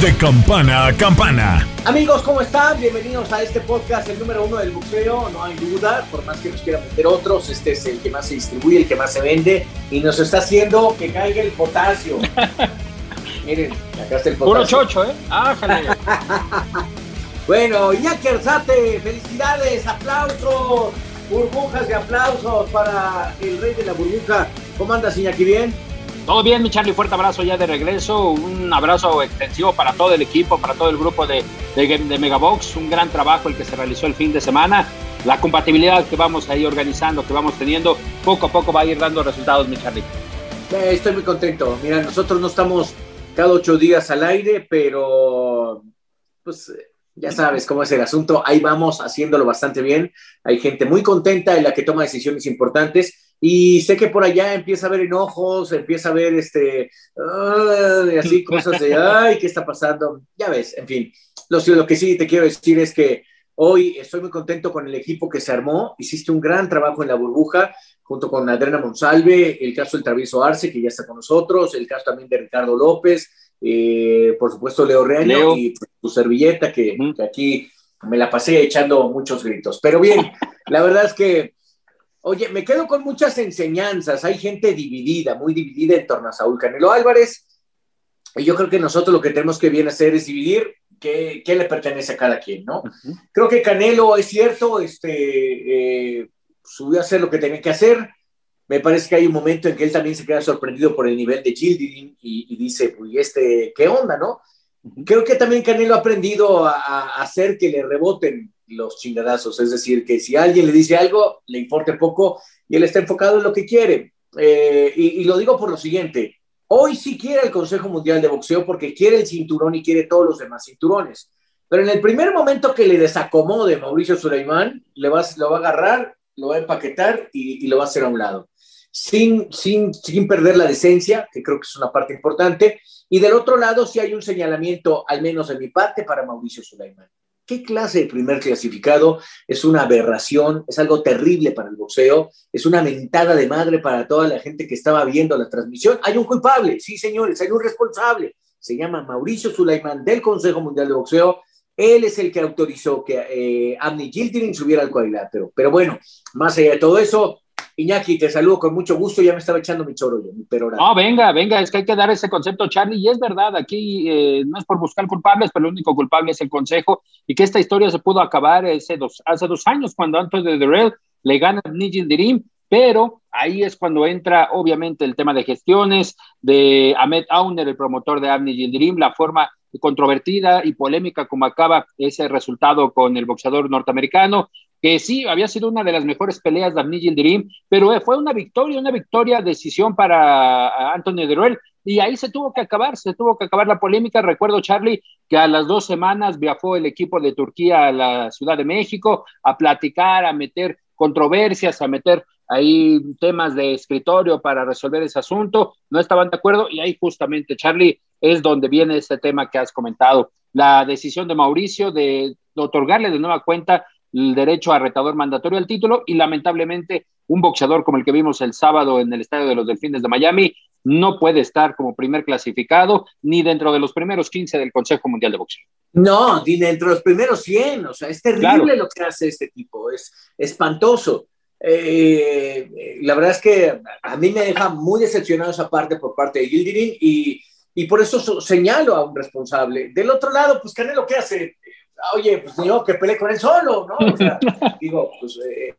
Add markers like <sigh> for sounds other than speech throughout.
De campana a campana. Amigos, ¿cómo están? Bienvenidos a este podcast, el número uno del boxeo, no hay duda, por más que nos quieran meter otros, este es el que más se distribuye, el que más se vende y nos está haciendo que caiga el potasio. <laughs> Miren, acá está el potasio. Puro chocho, ¿eh? Ájale. <laughs> bueno, Iñaki Arzate, felicidades, aplausos, burbujas de aplausos para el rey de la burbuja. ¿Cómo andas, Iñaki? ¿Bien? Todo bien, mi Charlie, fuerte abrazo ya de regreso, un abrazo extensivo para todo el equipo, para todo el grupo de, de, de Megabox, un gran trabajo el que se realizó el fin de semana, la compatibilidad que vamos ahí organizando, que vamos teniendo, poco a poco va a ir dando resultados, mi Charlie. Eh, estoy muy contento, mira, nosotros no estamos cada ocho días al aire, pero pues ya sabes cómo es el asunto, ahí vamos haciéndolo bastante bien, hay gente muy contenta en la que toma decisiones importantes y sé que por allá empieza a haber enojos, empieza a haber este, y así cosas de, <laughs> ay, ¿qué está pasando? Ya ves, en fin, lo, lo que sí te quiero decir es que hoy estoy muy contento con el equipo que se armó, hiciste un gran trabajo en la burbuja, junto con Adriana Monsalve, el caso del Travieso Arce, que ya está con nosotros, el caso también de Ricardo López, eh, por supuesto Leo Reaño y tu servilleta, que, que aquí me la pasé echando muchos gritos. Pero bien, la verdad es que Oye, me quedo con muchas enseñanzas. Hay gente dividida, muy dividida en torno a Saúl Canelo Álvarez. Y yo creo que nosotros lo que tenemos que bien hacer es dividir qué, qué le pertenece a cada quien, ¿no? Creo que Canelo es cierto, este, eh, subió a hacer lo que tenía que hacer. Me parece que hay un momento en que él también se queda sorprendido por el nivel de Gildirin y, y dice, pues, este, ¿qué onda, no? Creo que también Canelo ha aprendido a, a hacer que le reboten los chingadazos. Es decir, que si alguien le dice algo, le importe poco y él está enfocado en lo que quiere. Eh, y, lo digo por lo siguiente. Hoy sí quiere el Consejo Mundial de Boxeo porque quiere el cinturón y quiere todos los demás cinturones. Pero en el primer momento que le desacomode Mauricio Suleimán, le va, lo va a agarrar, lo va a empaquetar y, y lo va a hacer a un lado. Sin, sin, sin perder la decencia, que creo que es una parte importante. Y del otro lado, sí hay un señalamiento, al menos de mi parte, para Mauricio Suleimán. ¿Qué clase de primer clasificado? Es una aberración, es algo terrible para el boxeo, es una mentada de madre para toda la gente que estaba viendo la transmisión. Hay un culpable, sí señores, hay un responsable. Se llama Mauricio Sulaimán del Consejo Mundial de Boxeo. Él es el que autorizó que eh, Amni subiera al cuadrilátero. Pero bueno, más allá de todo eso, Iñaki, te saludo con mucho gusto, ya me estaba echando mi choro yo, mi perora. No, venga, venga, es que hay que dar ese concepto, Charlie, y es verdad, aquí eh, no es por buscar culpables, pero el único culpable es el Consejo, y que esta historia se pudo acabar hace dos, años, cuando Antonio de Derel le gana a Nigel Dirim, pero ahí es cuando entra, obviamente, el tema de gestiones, de Ahmed Auner, el promotor de Abni Gildirim, la forma controvertida y polémica como acaba ese resultado con el boxeador norteamericano, que sí, había sido una de las mejores peleas de Abni Gildirim, pero fue una victoria, una victoria, decisión para Antonio Deruel, y ahí se tuvo que acabar, se tuvo que acabar la polémica. Recuerdo, Charlie, que a las dos semanas viajó el equipo de Turquía a la Ciudad de México a platicar, a meter controversias, a meter ahí temas de escritorio para resolver ese asunto, no estaban de acuerdo y ahí justamente, Charlie, es donde viene ese tema que has comentado, la decisión de Mauricio de otorgarle de nueva cuenta el derecho a retador mandatorio al título y lamentablemente un boxeador como el que vimos el sábado en el Estadio de los Delfines de Miami no puede estar como primer clasificado ni dentro de los primeros 15 del Consejo Mundial de Boxeo. No, ni dentro de los primeros 100, o sea, es terrible claro. lo que hace este tipo, es espantoso. Eh, la verdad es que a mí me deja muy decepcionado esa parte por parte de Gildirin y, y por eso señalo a un responsable. Del otro lado, pues Canelo, ¿qué hace? Oye, pues digo que pelee con él solo, ¿no? O sea, <laughs> digo, pues eh,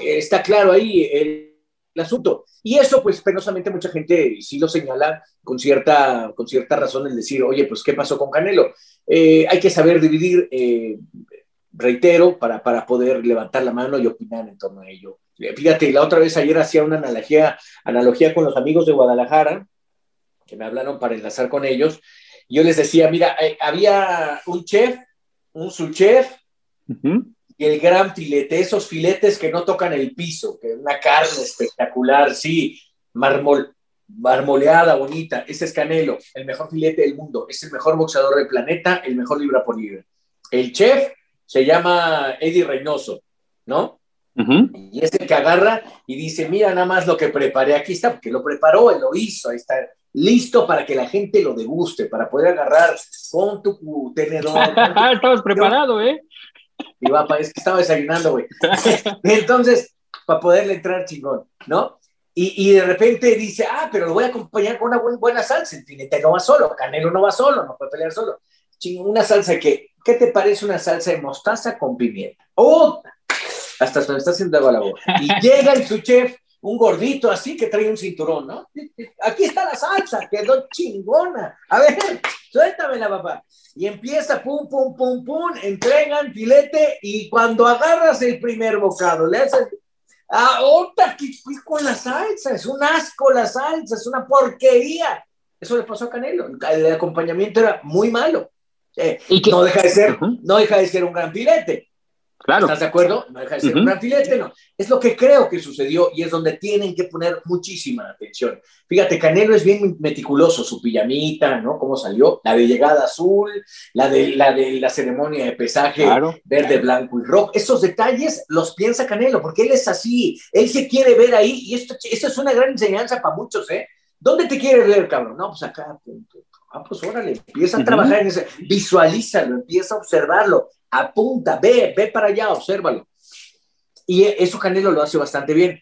está claro ahí el, el, asunto. Y eso, pues penosamente mucha gente sí lo señala con cierta, con cierta razón en decir, oye, pues ¿qué pasó con Canelo? Eh, hay que saber dividir eh, reitero, para, para poder levantar la mano y opinar en torno a ello. Fíjate, la otra vez ayer hacía una analogía, analogía con los amigos de Guadalajara, que me hablaron para enlazar con ellos. Yo les decía, mira, eh, había un chef, un subchef, y el gran filete, esos filetes que no tocan el piso, que es una carne espectacular, sí, mármol, marmoleada, bonita. Ese es Canelo, el mejor filete del mundo, es el mejor boxeador del planeta, el mejor libra por libra. El chef se llama Eddie Reynoso, ¿no? Y es el que agarra y dice, mira nada más lo que preparé, aquí está, porque lo preparó, él lo hizo, ahí está, listo para que la gente lo deguste, para poder agarrar con tu tenedor. <laughs> Estabas preparado, ¿eh? Y va, es que estaba desayunando, güey. <laughs> Entonces, para poderle entrar chingón, ¿no? Y, y, de repente dice, ah, pero lo voy a acompañar con una buena salsa. El finete no va solo, Canelo no va solo, no puede pelear solo. una salsa que, ¿qué te parece una salsa de mostaza con pimienta? ¡Oh! Hasta se me está haciendo agua la boca. Y <laughs> llega el su chef, un gordito así que trae un cinturón, ¿no? Aquí está la salsa, quedó chingona. A ver, suéltamela, papá. Y empieza, pum, pum, pum, pum, entregan filete y cuando agarras el primer bocado, le haces Ah, otra que con la salsa, es un asco la salsa, es una porquería. Eso le pasó a Canelo. El acompañamiento era muy malo. Eh, no, deja de ser, no deja de ser un gran filete. ¿Estás de acuerdo? No deja de ser un gran filete, no. Es lo que creo que sucedió y es donde tienen que poner muchísima atención. Fíjate, Canelo es bien meticuloso, su pijamita, ¿no? Cómo salió, la de llegada azul, la de la, de la ceremonia de pesaje verde, blanco y rojo. Esos detalles los piensa Canelo, porque él es así, él se quiere ver ahí y esto, esto es una gran enseñanza para muchos, ¿eh? ¿Dónde te quieres ver, cabrón? No, pues acá, Ah, pues órale, empieza a trabajar en ese, visualízalo, empieza a observarlo, apunta, ve, ve para allá, obsérvalo. Y eso Canelo lo hace bastante bien.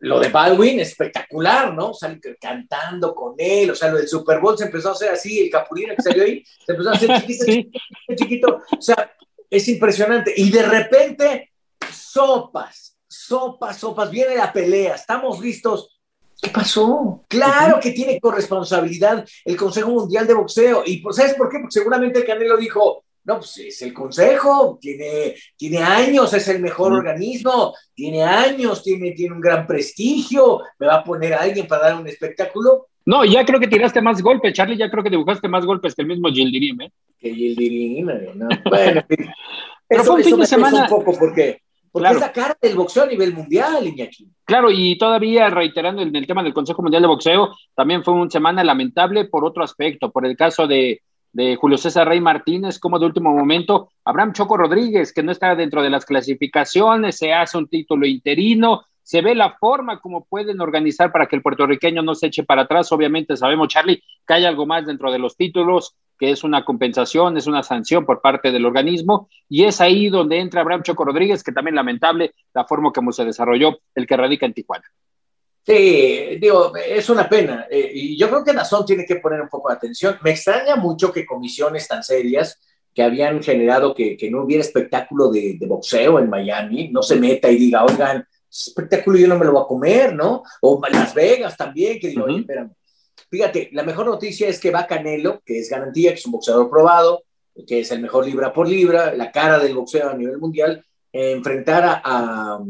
Lo de Baldwin, espectacular, ¿no? Sale cantando con él, o sea, lo del Super Bowl se empezó a hacer así, el capulina que salió ahí, se empezó a hacer <laughs> chiquito, chiquito, chiquito, o sea, es impresionante. Y de repente, sopas, sopas, sopas, viene la pelea, estamos listos ¿Qué pasó? Claro que tiene corresponsabilidad el Consejo Mundial de Boxeo. ¿Y pues, sabes por qué? Porque seguramente el Canelo dijo, no, pues es el Consejo, tiene, tiene años, es el mejor organismo, tiene años, tiene, tiene un gran prestigio, me va a poner a alguien para dar un espectáculo. No, ya creo que tiraste más golpes, Charlie, ya creo que dibujaste más golpes que el mismo Gildirim, ¿eh? Que Gildirim, no. Bueno, <laughs> Pero fue un fin de semana... Un poco porque porque es la cara del boxeo a nivel mundial, Iñaki. Claro, y todavía reiterando en el tema del Consejo Mundial de Boxeo, también fue una semana lamentable por otro aspecto, por el caso de, de Julio César Rey Martínez, como de último momento, Abraham Choco Rodríguez, que no está dentro de las clasificaciones, se hace un título interino, se ve la forma como pueden organizar para que el puertorriqueño no se eche para atrás. Obviamente sabemos, Charlie, que hay algo más dentro de los títulos, que es una compensación, es una sanción por parte del organismo, y es ahí donde entra Abraham Choco Rodríguez, que también lamentable la forma como se desarrolló el que radica en Tijuana. Sí, digo, es una pena. Eh, y yo creo que Nazón tiene que poner un poco de atención. Me extraña mucho que comisiones tan serias que habían generado que, no hubiera espectáculo de, boxeo en Miami, no se meta y diga, oigan, espectáculo yo no me lo voy a comer, ¿no? O Las Vegas también, que digo, oye, espérame, Fíjate, la mejor noticia es que va Canelo, que es garantía, que es un boxeador probado, que es el mejor libra por libra, la cara del boxeo a nivel mundial, enfrentar a,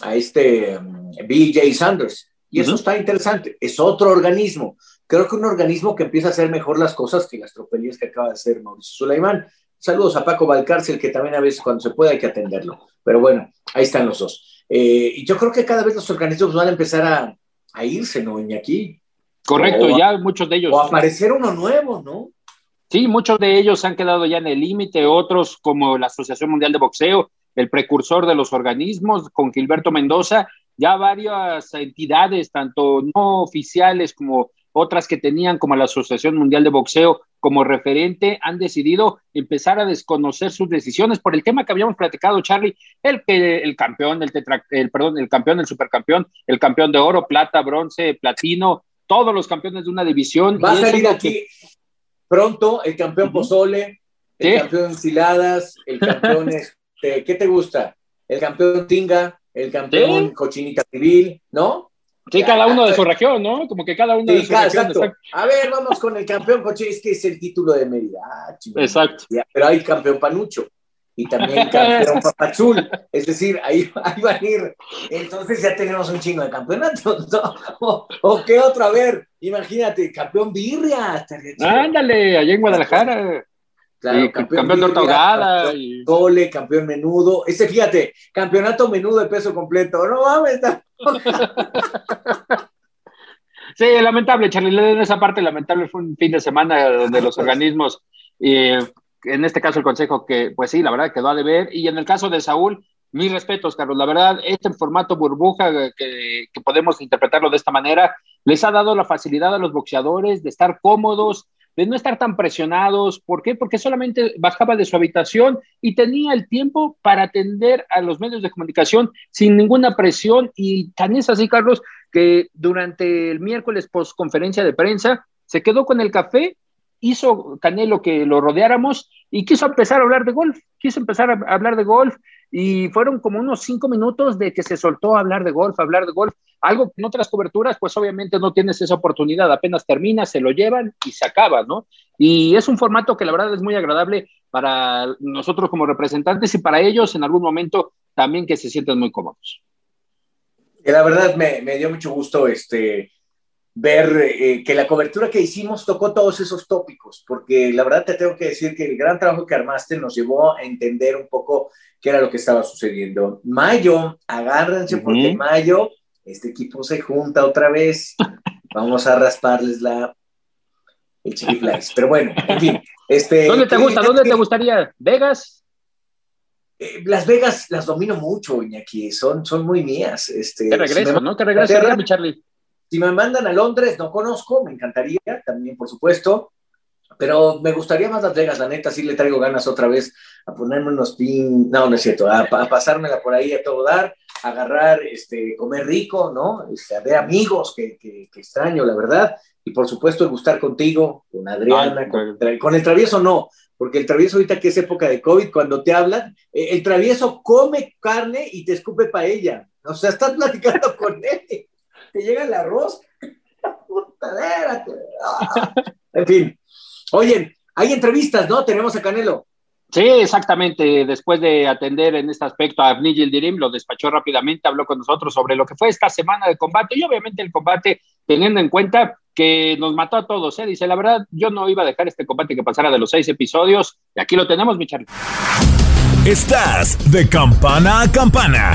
a, este um, BJ Sanders. Y eso está interesante. Es otro organismo. Creo que un organismo que empieza a hacer mejor las cosas que las tropelías que acaba de hacer Mauricio Sulaimán. Saludos a Paco Valcárcel, que también a veces cuando se puede hay que atenderlo. Pero bueno, ahí están los dos. Eh, y yo creo que cada vez los organismos van a empezar a, a irse, ¿no, Iñaki? Correcto, ya muchos de ellos. O aparecer uno nuevo, ¿no? Sí, muchos de ellos han quedado ya en el límite, otros como la Asociación Mundial de Boxeo, el precursor de los organismos, con Gilberto Mendoza, ya varias entidades, tanto no oficiales como otras que tenían como la Asociación Mundial de Boxeo como referente, han decidido empezar a desconocer sus decisiones por el tema que habíamos platicado, Charlie, el que el campeón, el tetra, el perdón, el campeón, el supercampeón, el campeón de oro, plata, bronce, platino, todos los campeones de una división. Va a salir aquí pronto el campeón Pozole, el campeón Ensiladas, el campeón, <laughs> este, ¿qué te gusta? El campeón Tinga, el campeón Cochinita Civil, ¿no? Sí, cada uno de su región, ¿no? Como que cada uno de su región. A ver, vamos con el campeón Cochinita, es que es el título de Mérida. Ah, exacto. pero hay campeón Panucho. Y también campeón <laughs> Papazul. Es decir, ahí, ahí van a ir. Entonces ya tenemos un chingo de campeonatos, ¿no? O, qué otra? A ver, imagínate, campeón Birria. Ándale, allá en Guadalajara. Claro, campeón, campeón de Y... Gole, campeón menudo. Ese, fíjate, campeonato menudo de peso completo. No mames. <laughs> sí, lamentable, Charlie. En esa parte, lamentable, fue un fin de semana donde los organismos, y en este caso el consejo, que pues sí, la verdad quedó a deber. Y en el caso de Saúl, mis respetos, Carlos. La verdad, este formato burbuja que, podemos interpretarlo de esta manera, les ha dado la facilidad a los boxeadores de estar cómodos, de no estar tan presionados. ¿Por qué? Porque solamente bajaba de su habitación y tenía el tiempo para atender a los medios de comunicación sin ninguna presión. Y tan es así, Carlos, que durante el miércoles post conferencia de prensa se quedó con el café, hizo Canelo que lo rodeáramos y quiso empezar a hablar de golf, quiso empezar a hablar de golf y fueron como unos cinco minutos de que se soltó a hablar de golf, a hablar de golf, algo en otras coberturas pues obviamente no tienes esa oportunidad, apenas termina, se lo llevan y se acaba, ¿no? Y es un formato que la verdad es muy agradable para nosotros como representantes y para ellos en algún momento también que se sienten muy cómodos. La verdad me dio mucho gusto este, ver eh, que la cobertura que hicimos tocó todos esos tópicos, porque la verdad te tengo que decir que el gran trabajo que armaste nos llevó a entender un poco qué era lo que estaba sucediendo. Mayo, agárrense porque en mayo este equipo se junta otra vez. <laughs> Vamos a rasparles la el chiquiflax. Pero bueno, en fin. Este, ¿Dónde te gusta? ¿Dónde te gustaría? ¿Vegas? Eh, las Vegas las domino mucho, Iñaki. Son, son muy mías. Este, regreso, ¿no? Que regreso, mi Charlie. Si me mandan a Londres, no conozco, me encantaría, también por supuesto. Pero me gustaría más Las Vegas, la neta, sí le traigo ganas otra vez a ponerme unos pin, no, no es cierto, a, pasármela por ahí a todo dar, a agarrar, este, comer rico, ¿no? Este, a ver amigos que, que, extraño, la verdad. Y por supuesto, el gustar contigo, con Adriana, con, el travieso no, porque el travieso ahorita que es época de COVID, cuando te hablan, eh, el travieso come carne y te escupe paella. O sea, estás platicando con <laughs> él, te llega el arroz. <laughs> Puta, ah. En fin, Oye, hay entrevistas, ¿no? Tenemos a Canelo. Sí, exactamente. Después de atender en este aspecto a Avni Dirim, lo despachó rápidamente, habló con nosotros sobre lo que fue esta semana de combate y obviamente el combate teniendo en cuenta que nos mató a todos. ¿eh? Dice, la verdad, yo no iba a dejar este combate que pasara de los seis episodios y aquí lo tenemos, mi Charlie. Estás de campana a campana.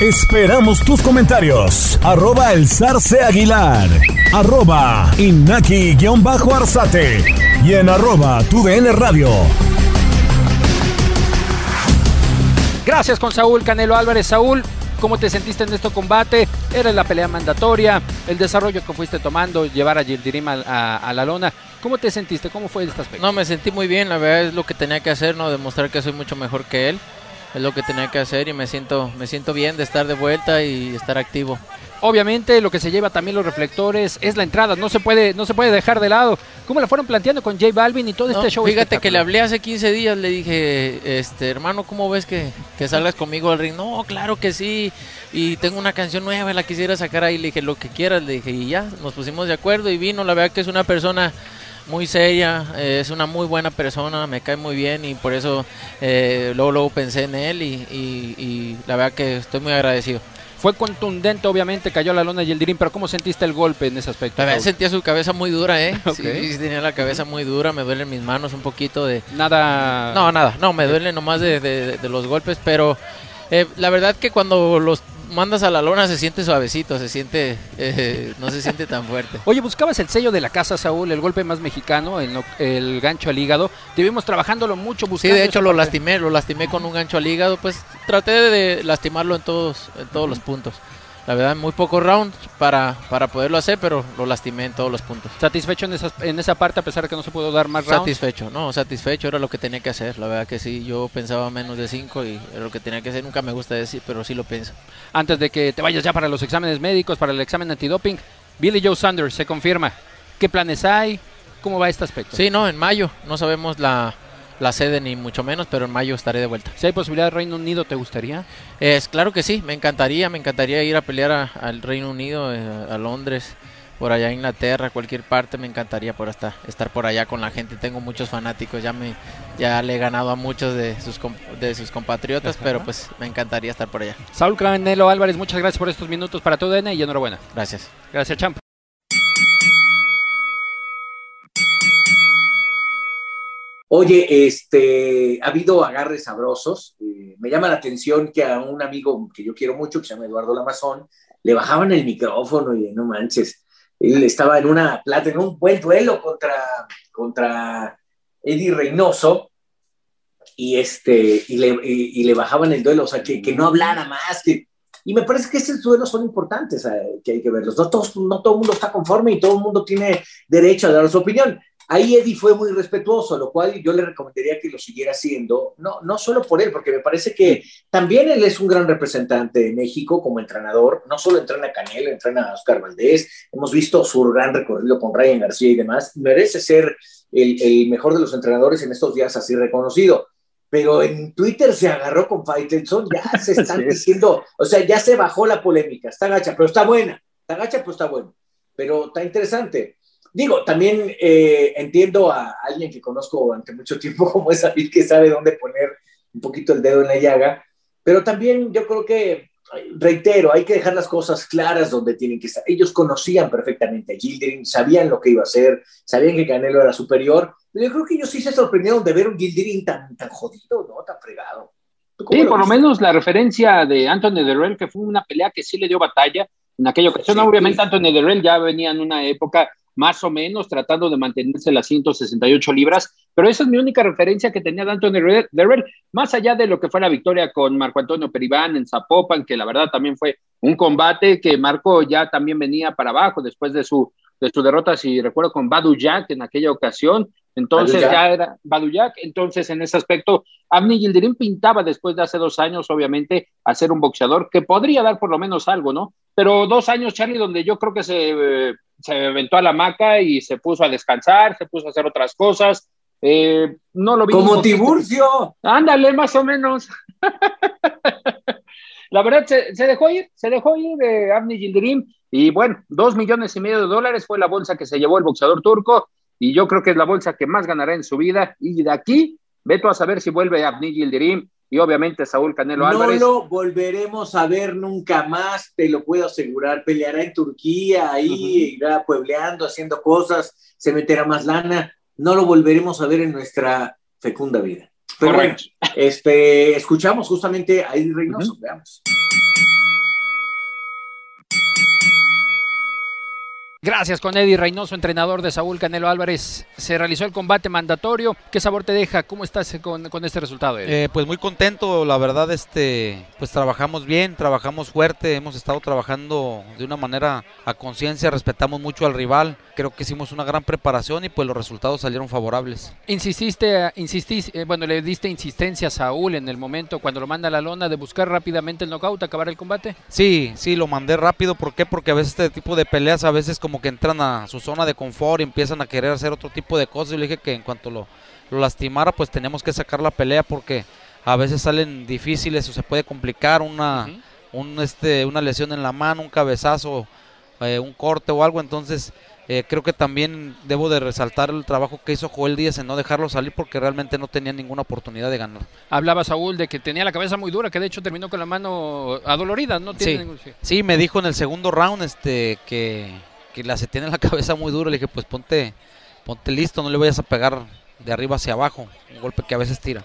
Esperamos tus comentarios. Arroba el zarce aguilar. Arroba inaki-arzate. Y en arroba tu radio. Gracias con Saúl Canelo Álvarez. Saúl, ¿cómo te sentiste en este combate? Era la pelea mandatoria, el desarrollo que fuiste tomando, llevar a Gildirim a, a, la lona. ¿Cómo te sentiste? ¿Cómo fue este aspecto? No, me sentí muy bien, la verdad es lo que tenía que hacer, ¿no? Demostrar que soy mucho mejor que él es lo que tenía que hacer y me siento, me siento bien de estar de vuelta y estar activo. obviamente lo que se lleva también los reflectores es la entrada, no se puede, no se puede dejar de lado. ¿Cómo la fueron planteando con J Balvin y todo No, este show? Fíjate que le hablé hace 15 días, le dije, este hermano, ¿cómo ves que, que salgas conmigo al ring? No, claro que sí. Y tengo una canción nueva, la quisiera sacar ahí. Le dije, lo que quieras, le dije, y ya, nos pusimos de acuerdo y vino. La verdad que es una persona muy seria, eh, es una muy buena persona, me cae muy bien y por eso eh, luego, luego pensé en él y, y- y la verdad que estoy muy agradecido. Fue contundente, obviamente, cayó a la lona y el Dirín, pero ¿cómo sentiste el golpe en ese aspecto? La sentía su cabeza muy dura, ¿eh? <laughs> Sí, sí, tenía la cabeza muy dura, me duelen mis manos un poquito de... Nada. No, nada, no, me duele nomás de, de- de los golpes, pero eh, la verdad que cuando los mandas a la lona se siente suavecito, se siente, eh, no se siente tan fuerte. <laughs> Oye, buscabas el sello de la casa, Saúl, el golpe más mexicano, el, no- el gancho al hígado. Te vimos trabajándolo mucho, Sí, buscando de hecho lo parte. lastimé, lo lastimé con un gancho al hígado, pues traté de lastimarlo en todos, en todos los puntos. La verdad, muy pocos rounds para, para poderlo hacer, pero lo lastimé en todos los puntos. ¿Satisfecho en esa, en esa parte a pesar de que no se pudo dar más rounds? Satisfecho, no, satisfecho era lo que tenía que hacer. La verdad que sí, yo pensaba menos de 5 y era lo que tenía que hacer. Nunca me gusta decir, pero sí lo pienso. Antes de que te vayas ya para los exámenes médicos, para el examen antidoping, Billy Joe Sanders se confirma. ¿Qué planes hay? ¿Cómo va este aspecto? Sí, no, en mayo. No sabemos la, la sede ni mucho menos, pero en mayo estaré de vuelta. Si hay posibilidad de Reino Unido, ¿te gustaría? Es claro que sí, me encantaría, me encantaría ir a pelear a- al Reino Unido, eh, a Londres, por allá a Inglaterra, cualquier parte, me encantaría por estar, estar por allá con la gente. Tengo muchos fanáticos, ya me ya le he ganado a muchos de sus de sus compatriotas, pero pues me encantaría estar por allá. Saúl Canelo Álvarez, muchas gracias por estos minutos para tu DN y enhorabuena. Gracias. Gracias, Champ. Oye, este, ha habido agarres sabrosos. Eh, me llama la atención que a un amigo que yo quiero mucho, que se llama Eduardo Lamazón, le bajaban el micrófono y no manches. Él estaba en una plata, en un buen duelo contra, contra Eddie Reynoso y, este, y, le, y, le bajaban el duelo, o sea, que, que no hablara más. Que, y me parece que estos duelos son importantes, que hay que verlos. No, todos, no todo el mundo está conforme y todo el mundo tiene derecho a dar su opinión. Ahí Eddie fue muy respetuoso, lo cual yo le recomendaría que lo siguiera haciendo, no, no solo por él, porque me parece que también él es un gran representante de México como entrenador, no solo entrena a Canelo, entrena a Oscar Valdés, hemos visto su gran recorrido con Ryan García y demás, merece ser el, el mejor de los entrenadores en estos días así reconocido. Pero en Twitter se agarró con Faitelson, ya <laughs> se están Sí. diciendo, o sea, ya se bajó la polémica, está gacha, pero está buena, está gacha, pero está bueno, pero está interesante. Digo, también eh, entiendo a alguien que conozco durante mucho tiempo, <laughs> como es David, que sabe dónde poner un poquito el dedo en la llaga, pero también yo creo que, reitero, hay que dejar las cosas claras donde tienen que estar. Ellos conocían perfectamente a Gildering, sabían lo que iba a hacer, sabían que Canelo era superior, pero yo creo que ellos sí se sorprendieron de ver un Gildering tan, tan jodido, ¿no? Tan fregado. ¿Tú cómo Sí, lo por lo menos la referencia de Anthony Derrell, que fue una pelea que sí le dio batalla en aquella ocasión. Sí. Obviamente Anthony Derrell ya venía en una época más o menos tratando de mantenerse las 168 libras, pero esa es mi única referencia que tenía de Anthony Derrell, más allá de lo que fue la victoria con Marco Antonio Peribán en Zapopan, que la verdad también fue un combate que Marco ya también venía para abajo después de su, de su derrota, si recuerdo, con Badu Jack en aquella ocasión. Entonces ya era Badu Jack, entonces en ese aspecto Abni Gildirim pintaba después de hace dos años, obviamente, a ser un boxeador que podría dar por lo menos algo, ¿no? Pero dos años, Charlie, donde yo creo que se, eh, se aventó a la maca y se puso a descansar, se puso a hacer otras cosas. Eh, no lo vi. Como Tiburcio. Ándale, más o menos. <laughs> La verdad, se, se dejó ir, se dejó ir de Abni Gildirim. Y bueno, dos millones y medio de dólares fue la bolsa que se llevó el boxeador turco. Y yo creo que es la bolsa que más ganará en su vida. Y de aquí, veto a saber si vuelve Abni Gildirim y obviamente Saúl Canelo No Álvarez. lo volveremos a ver nunca más, te lo puedo asegurar. Peleará en Turquía, ahí irá puebleando, haciendo cosas, se meterá más lana. No lo volveremos a ver en nuestra fecunda vida. Pero bueno, este, escuchamos justamente a Eddie Reynoso, veamos. Gracias con Eddie Reynoso, entrenador de Saúl Canelo Álvarez. Se realizó el combate mandatorio. ¿Qué sabor te deja? ¿Cómo estás con, este resultado? Eh, pues muy contento, la verdad, este, pues trabajamos bien, trabajamos fuerte, hemos estado trabajando de una manera a conciencia, respetamos mucho al rival. Creo que hicimos una gran preparación y pues los resultados salieron favorables. Insististe, insististe, eh, bueno, le diste insistencia a Saúl en el momento cuando lo manda a la lona de buscar rápidamente el knockout, acabar el combate. Sí, sí, lo mandé rápido. ¿Por qué? Porque a veces este tipo de peleas a veces como que entran a su zona de confort y empiezan a querer hacer otro tipo de cosas. Yo le dije que en cuanto lo, lastimara, pues teníamos que sacar la pelea porque a veces salen difíciles o se puede complicar una, un, este, una lesión en la mano, un cabezazo, eh, un corte o algo. Entonces eh, creo que también debo de resaltar el trabajo que hizo Joel Díaz en no dejarlo salir porque realmente no tenía ninguna oportunidad de ganar. Hablaba Saúl de que tenía la cabeza muy dura, que de hecho terminó con la mano adolorida, ¿no? Tiene sí. sí, me dijo en el segundo round este que, que la se tiene la cabeza muy dura. Le dije, pues ponte, ponte listo, no le vayas a pegar de arriba hacia abajo, un golpe que a veces tira.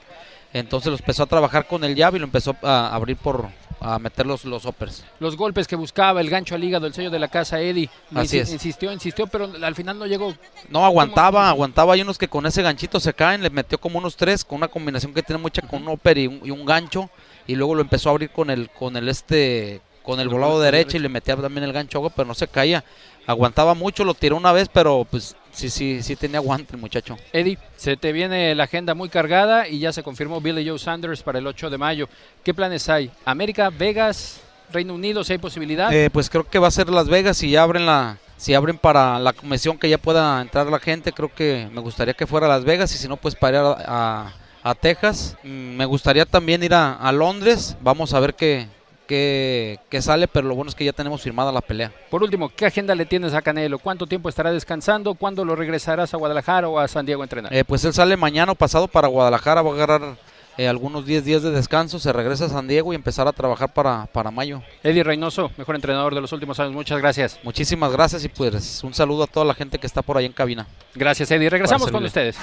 Entonces lo empezó a trabajar con el llave y lo empezó a abrir por, a meter los, los uppers. Los golpes que buscaba, el gancho al hígado, el sello de la casa Eddie. Así Insistió, insistió, pero al final no llegó. No, aguantaba, aguantaba. Hay unos que con ese ganchito se caen, le metió como unos tres, con una combinación que tiene mucha con un upper y un, gancho. Y luego lo empezó a abrir con el, con el este, con el volado derecho y le metía también el gancho, pero no se caía. Aguantaba mucho, lo tiró una vez, pero pues sí, sí, sí tenía aguante el muchacho. Eddie, se te viene la agenda muy cargada y ya se confirmó Billy Joe Sanders para el 8 de mayo. ¿Qué planes hay? ¿América, Vegas, Reino Unido, si hay posibilidad? Eh, pues creo que va a ser Las Vegas y ya abren la, si abren para la comisión que ya pueda entrar la gente, creo que me gustaría que fuera a Las Vegas y si no, pues para ir a, Texas. Mm, me gustaría también ir a, a Londres, vamos a ver qué, que, sale, pero lo bueno es que ya tenemos firmada la pelea. Por último, ¿qué agenda le tienes a Canelo? ¿Cuánto tiempo estará descansando? ¿Cuándo lo regresarás a Guadalajara o a San Diego a entrenar? Eh, pues él sale mañana o pasado para Guadalajara, va a agarrar eh, algunos 10 días de descanso, se regresa a San Diego y empezar a trabajar para, para mayo. Eddie Reynoso, mejor entrenador de los últimos años, muchas gracias. Muchísimas gracias y pues un saludo a toda la gente que está por ahí en cabina. Gracias Eddie, regresamos con ustedes.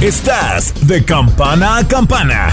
Estás de campana a campana.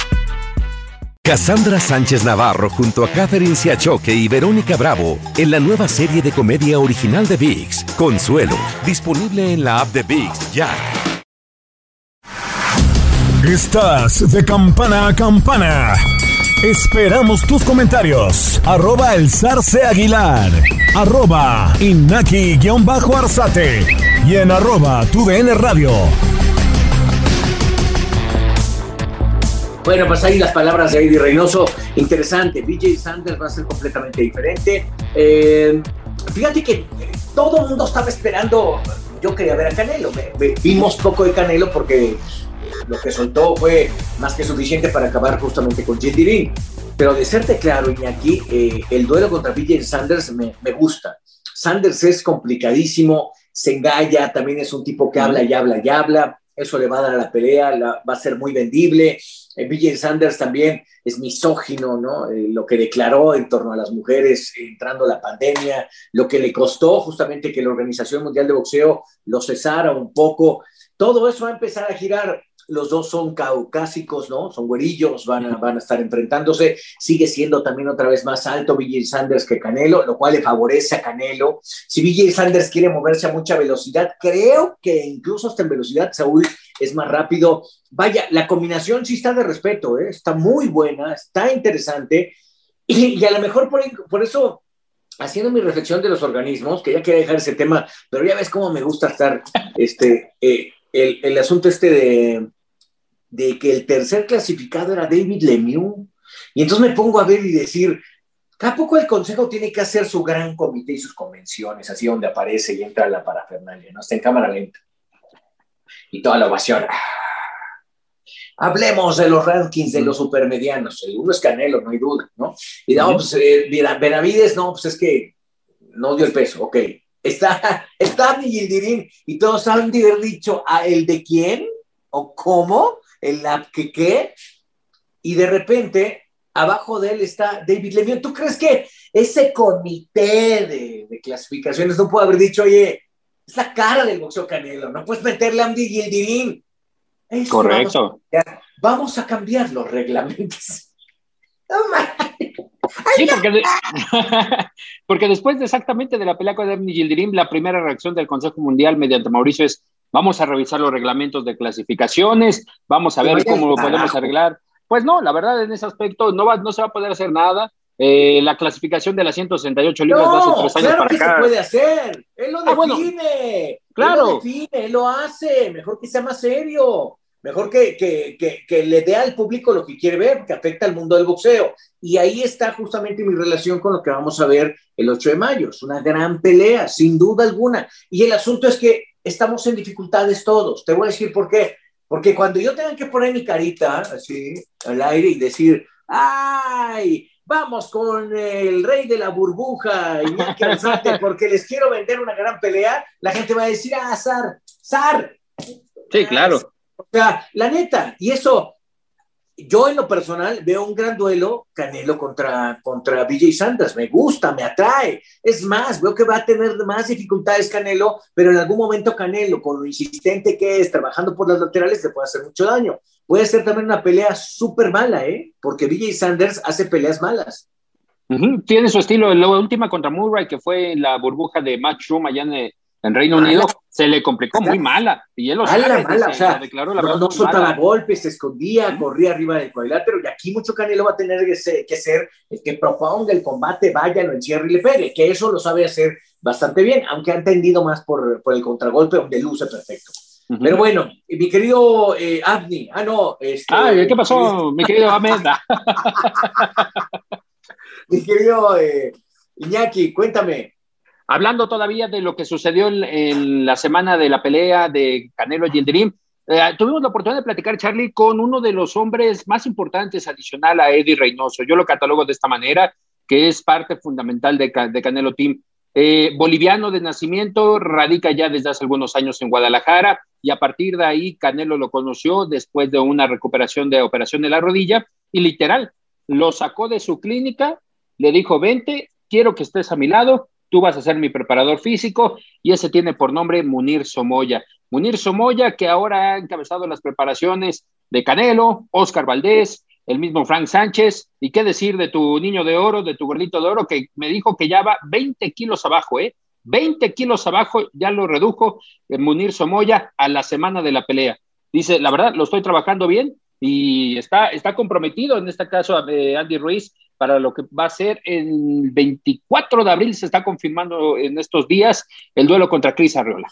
Cassandra Sánchez Navarro junto a Catherine Siachoque y Verónica Bravo en la nueva serie de comedia original de VIX, Consuelo, disponible en la app de VIX ya. Estás de campana a campana. Esperamos tus comentarios. Arroba el zarce aguilar. Arroba inaki-arzate. Y en arroba tu radio. Bueno, pues ahí las palabras de Eddie Reynoso. Interesante. BJ Sanders va a ser completamente diferente. Eh, fíjate que todo el mundo estaba esperando. Yo quería ver a Canelo. Vimos poco de Canelo porque lo que soltó fue más que suficiente para acabar justamente con Jim Pero de serte claro, Iñaki, eh, el duelo contra BJ Sanders me, me gusta. Sanders es complicadísimo, se engalla, también es un tipo que habla y habla y habla. Eso le va a dar a la pelea, va a ser muy vendible eh, Sanders también es misógino, ¿no? Eh, lo que declaró en torno a las mujeres entrando la pandemia, lo que le costó justamente que la Organización Mundial de Boxeo lo cesara un poco. Todo eso va a empezar a girar los dos son caucásicos, ¿no? Son güerillos, van a, van a estar enfrentándose. Sigue siendo también otra vez más alto BJ Sanders que Canelo, lo cual le favorece a Canelo. Si BJ Sanders quiere moverse a mucha velocidad, creo que incluso hasta en velocidad Saúl es más rápido. Vaya, la combinación sí está de respeto, ¿eh? está muy buena, está interesante. Y, a lo mejor por, por eso haciendo mi reflexión de los organismos, que ya quería dejar ese tema, pero ya ves cómo me gusta estar, este, eh, el, el, asunto este de, de, que el tercer clasificado era David Lemieux, y entonces me pongo a ver y decir, ¿a poco el Consejo tiene que hacer su gran comité y sus convenciones, así donde aparece y entra la parafernalia, ¿no? Está en cámara lenta. Y toda la ovación. Hablemos de los rankings de los supermedianos. El uno es Canelo, no hay duda, ¿no? Y no, pues, eh, Benavides, no, pues es que no dio el peso, ok. Está, <laughs> está Gildirín y todos han de haber dicho, ¿a el de quién? ¿O cómo? ¿El que qué? Y de repente, abajo de él está David Lemieux. ¿Tú crees que ese comité de, de clasificaciones no puede haber dicho, oye, es la cara del boxeo Canelo, no puedes meterle a Andy Gildirín? Correcto. Vamos a, cambiar los reglamentos. <laughs> sí, porque, <laughs> porque, después de exactamente de la pelea con Ernie Gildirim, la primera reacción del Consejo Mundial mediante Mauricio es vamos a revisar los reglamentos de clasificaciones, vamos a ver cómo lo podemos arreglar. Pues no, la verdad en ese aspecto no, va, no se va a poder hacer nada. Eh, la clasificación de las 168 libras no, de hace tres años claro para que acá. se puede hacer. Él lo Ah, bueno. define. Claro. Él lo define, él lo hace. Mejor que sea más serio. Mejor que, que, que, que le dé al público lo que quiere ver, que afecta al mundo del boxeo. Y ahí está justamente mi relación con lo que vamos a ver el 8 de mayo. Es una gran pelea, sin duda alguna. Y el asunto es que estamos en dificultades todos. Te voy a decir por qué. Porque cuando yo tenga que poner mi carita así al aire y decir, ¡ay! Vamos con el rey de la burbuja, Iñaki porque les quiero vender una gran pelea, la gente va a decir, ah, Sar, Sar. Sí, claro. O sea, la neta, y eso, yo en lo personal veo un gran duelo Canelo contra, contra BJ Sanders. Me gusta, me atrae. Es más, veo que va a tener más dificultades Canelo, pero en algún momento Canelo, con lo insistente que es, trabajando por las laterales, le puede hacer mucho daño. Puede ser también una pelea súper mala, ¿eh? Porque BJ Sanders hace peleas malas. Tiene su estilo. La última contra Murray, que fue la burbuja de Matchroom allá en, en Reino Mala. Unido, se le complicó muy mala. Y él lo Mala, sabe, mala, se o sea, la declaró la no, no soltaba golpes, se escondía, corría arriba del cuadrilátero, y aquí mucho Canelo va a tener que ser, que ser el que proponga el combate, vaya, lo encierre y le pegue, que eso lo sabe hacer bastante bien, aunque han tendido más por, por el contragolpe, donde luce perfecto. Pero bueno, mi querido eh, Abni, ah, no, este, Ay, ¿qué pasó, mi querido Ahmed? <laughs> mi querido eh, Iñaki, cuéntame. Hablando todavía de lo que sucedió en, la semana de la pelea de Canelo y Yildirim, eh, tuvimos la oportunidad de platicar, Charlie, con uno de los hombres más importantes adicional a Eddie Reynoso. Yo lo catalogo de esta manera, que es parte fundamental de, de Canelo Team. Eh, boliviano de nacimiento, radica ya desde hace algunos años en Guadalajara y a partir de ahí Canelo lo conoció después de una recuperación de operación de la rodilla y literal, lo sacó de su clínica, le dijo, vente, quiero que estés a mi lado, tú vas a ser mi preparador físico y ese tiene por nombre Munir Somoya. Munir Somoya que ahora ha encabezado las preparaciones de Canelo, Oscar Valdés, el mismo Frank Sánchez, y qué decir de tu niño de oro, de tu gordito de oro, que me dijo que ya va 20 kilos abajo, ¿eh? 20 kilos abajo, ya lo redujo eh, Munir Somoya a la semana de la pelea. Dice, la verdad, lo estoy trabajando bien y está, está comprometido, en este caso, eh, Andy Ruiz, para lo que va a ser el 24 de abril, se está confirmando en estos días el duelo contra Cris Arreola.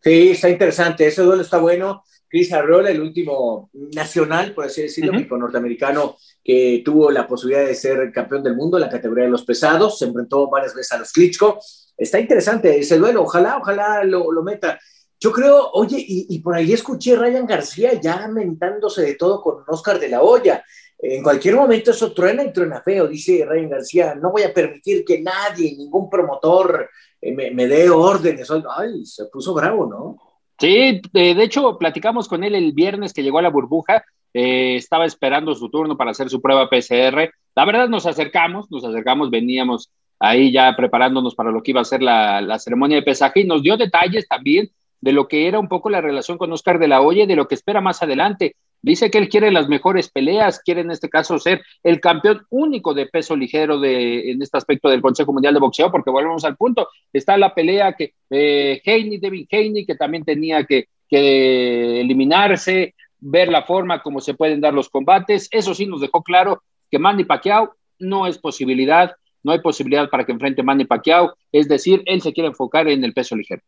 Sí, está interesante, ese duelo está bueno. Chris Arreola, el último nacional, por así decirlo, uh norteamericano que tuvo la posibilidad de ser campeón del mundo en la categoría de los pesados, se enfrentó varias veces a los Klitschko. Está interesante ese duelo, ojalá, ojalá lo, lo meta. Yo creo, oye, y, y, por ahí escuché a Ryan García ya mentándose de todo con Oscar de la Hoya. En cualquier momento eso truena y truena feo, dice Ryan García. No voy a permitir que nadie, ningún promotor eh, me, me dé órdenes. Ay, se puso bravo, ¿no? Sí, de, de, hecho, platicamos con él el viernes que llegó a la burbuja. Eh, estaba esperando su turno para hacer su prueba PCR. La verdad, nos acercamos, nos acercamos, veníamos ahí ya preparándonos para lo que iba a ser la, la ceremonia de pesaje y nos dio detalles también de lo que era un poco la relación con Oscar de la Hoya y de lo que espera más adelante. Dice que él quiere las mejores peleas, quiere en este caso ser el campeón único de peso ligero de, en este aspecto del Consejo Mundial de Boxeo, porque volvemos al punto, está la pelea que eh, Haney, Devin Haney, que también tenía que, que eliminarse, ver la forma como se pueden dar los combates. Eso sí nos dejó claro que Manny Pacquiao no es posibilidad, no hay posibilidad para que enfrente Manny Pacquiao, es decir, él se quiere enfocar en el peso ligero.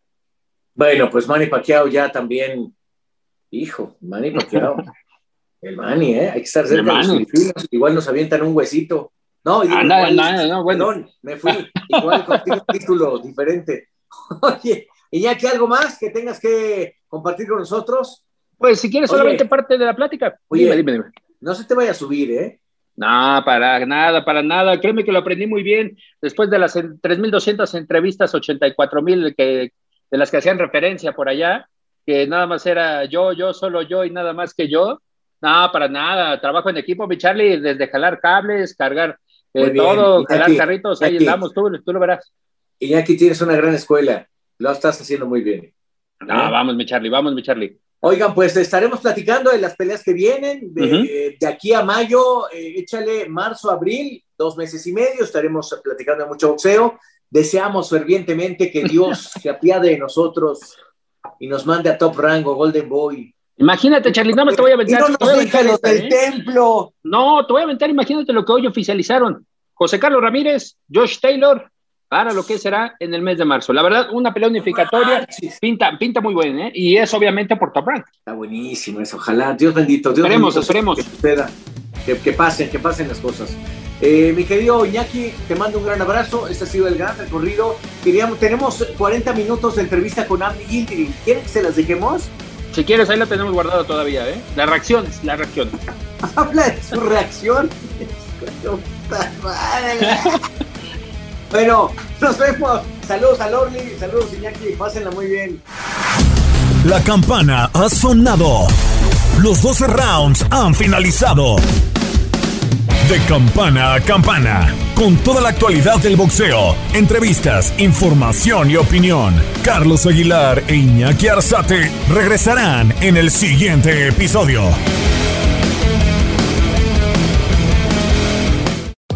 Bueno, pues Manny Pacquiao ya también, hijo, Manny Pacquiao, <laughs> el Manny, ¿eh? Hay que estar cerca de los igual nos avientan un huesito. No, digo, nada, nada, no, bueno. Perdón, me fui, igual contigo un <laughs> título diferente. <laughs> Oye, ¿y ya que algo más que tengas que compartir con nosotros? Pues si quieres solamente parte de la plática. Oye, dime, dime, dime. No se te vaya a subir, ¿eh? No, para nada, para nada. Créeme que lo aprendí muy bien. Después de las 3.200 entrevistas, 84.000 que, de las que hacían referencia por allá, que nada más era yo, yo, solo yo y nada más que yo. No, para nada. Trabajo en equipo, mi Charlie, desde jalar cables, cargar eh, todo, jalar carritos, ahí andamos, tú, tú lo verás. Y aquí tienes una gran escuela. Lo estás haciendo muy bien. No, vamos, mi Charlie, vamos, mi Charlie. Oigan, pues estaremos platicando de las peleas que vienen, de, aquí a mayo, eh, échale marzo, abril, dos meses y medio, estaremos platicando de mucho boxeo. Deseamos fervientemente que <laughs> Dios se apiade de nosotros y nos mande a top rango, Golden Boy. Imagínate, Charlie, nada más te voy a aventar. no nos del ¿eh? templo. No, te voy a aventar, imagínate lo que hoy oficializaron. José Carlos Ramírez, Josh Taylor, para lo que será en el mes de marzo. La verdad, una pelea unificatoria pinta, pinta muy bien, ¿eh? Y es obviamente por Top Rank. Está buenísimo eso, ojalá. Dios bendito, Dios esperemos, bendito. Esperemos, Que, que, pasen, que pasen las cosas. Eh, mi querido Iñaki, te mando un gran abrazo. Este ha sido el gran recorrido. Queríamos, tenemos 40 minutos de entrevista con Andy Gildirim. ¿Quieren que se las dejemos? Si quieres, ahí la tenemos guardada todavía, ¿eh? La reacción, la reacción. <laughs> Habla de su reacción. <laughs> Bueno, nos vemos. Saludos a Lorly, saludos Iñaki, pásenla muy bien. La campana ha sonado. Los 12 rounds han finalizado. De campana a campana, con toda la actualidad del boxeo, entrevistas, información y opinión. Carlos Aguilar e Iñaki Arzate regresarán en el siguiente episodio.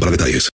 para detalles.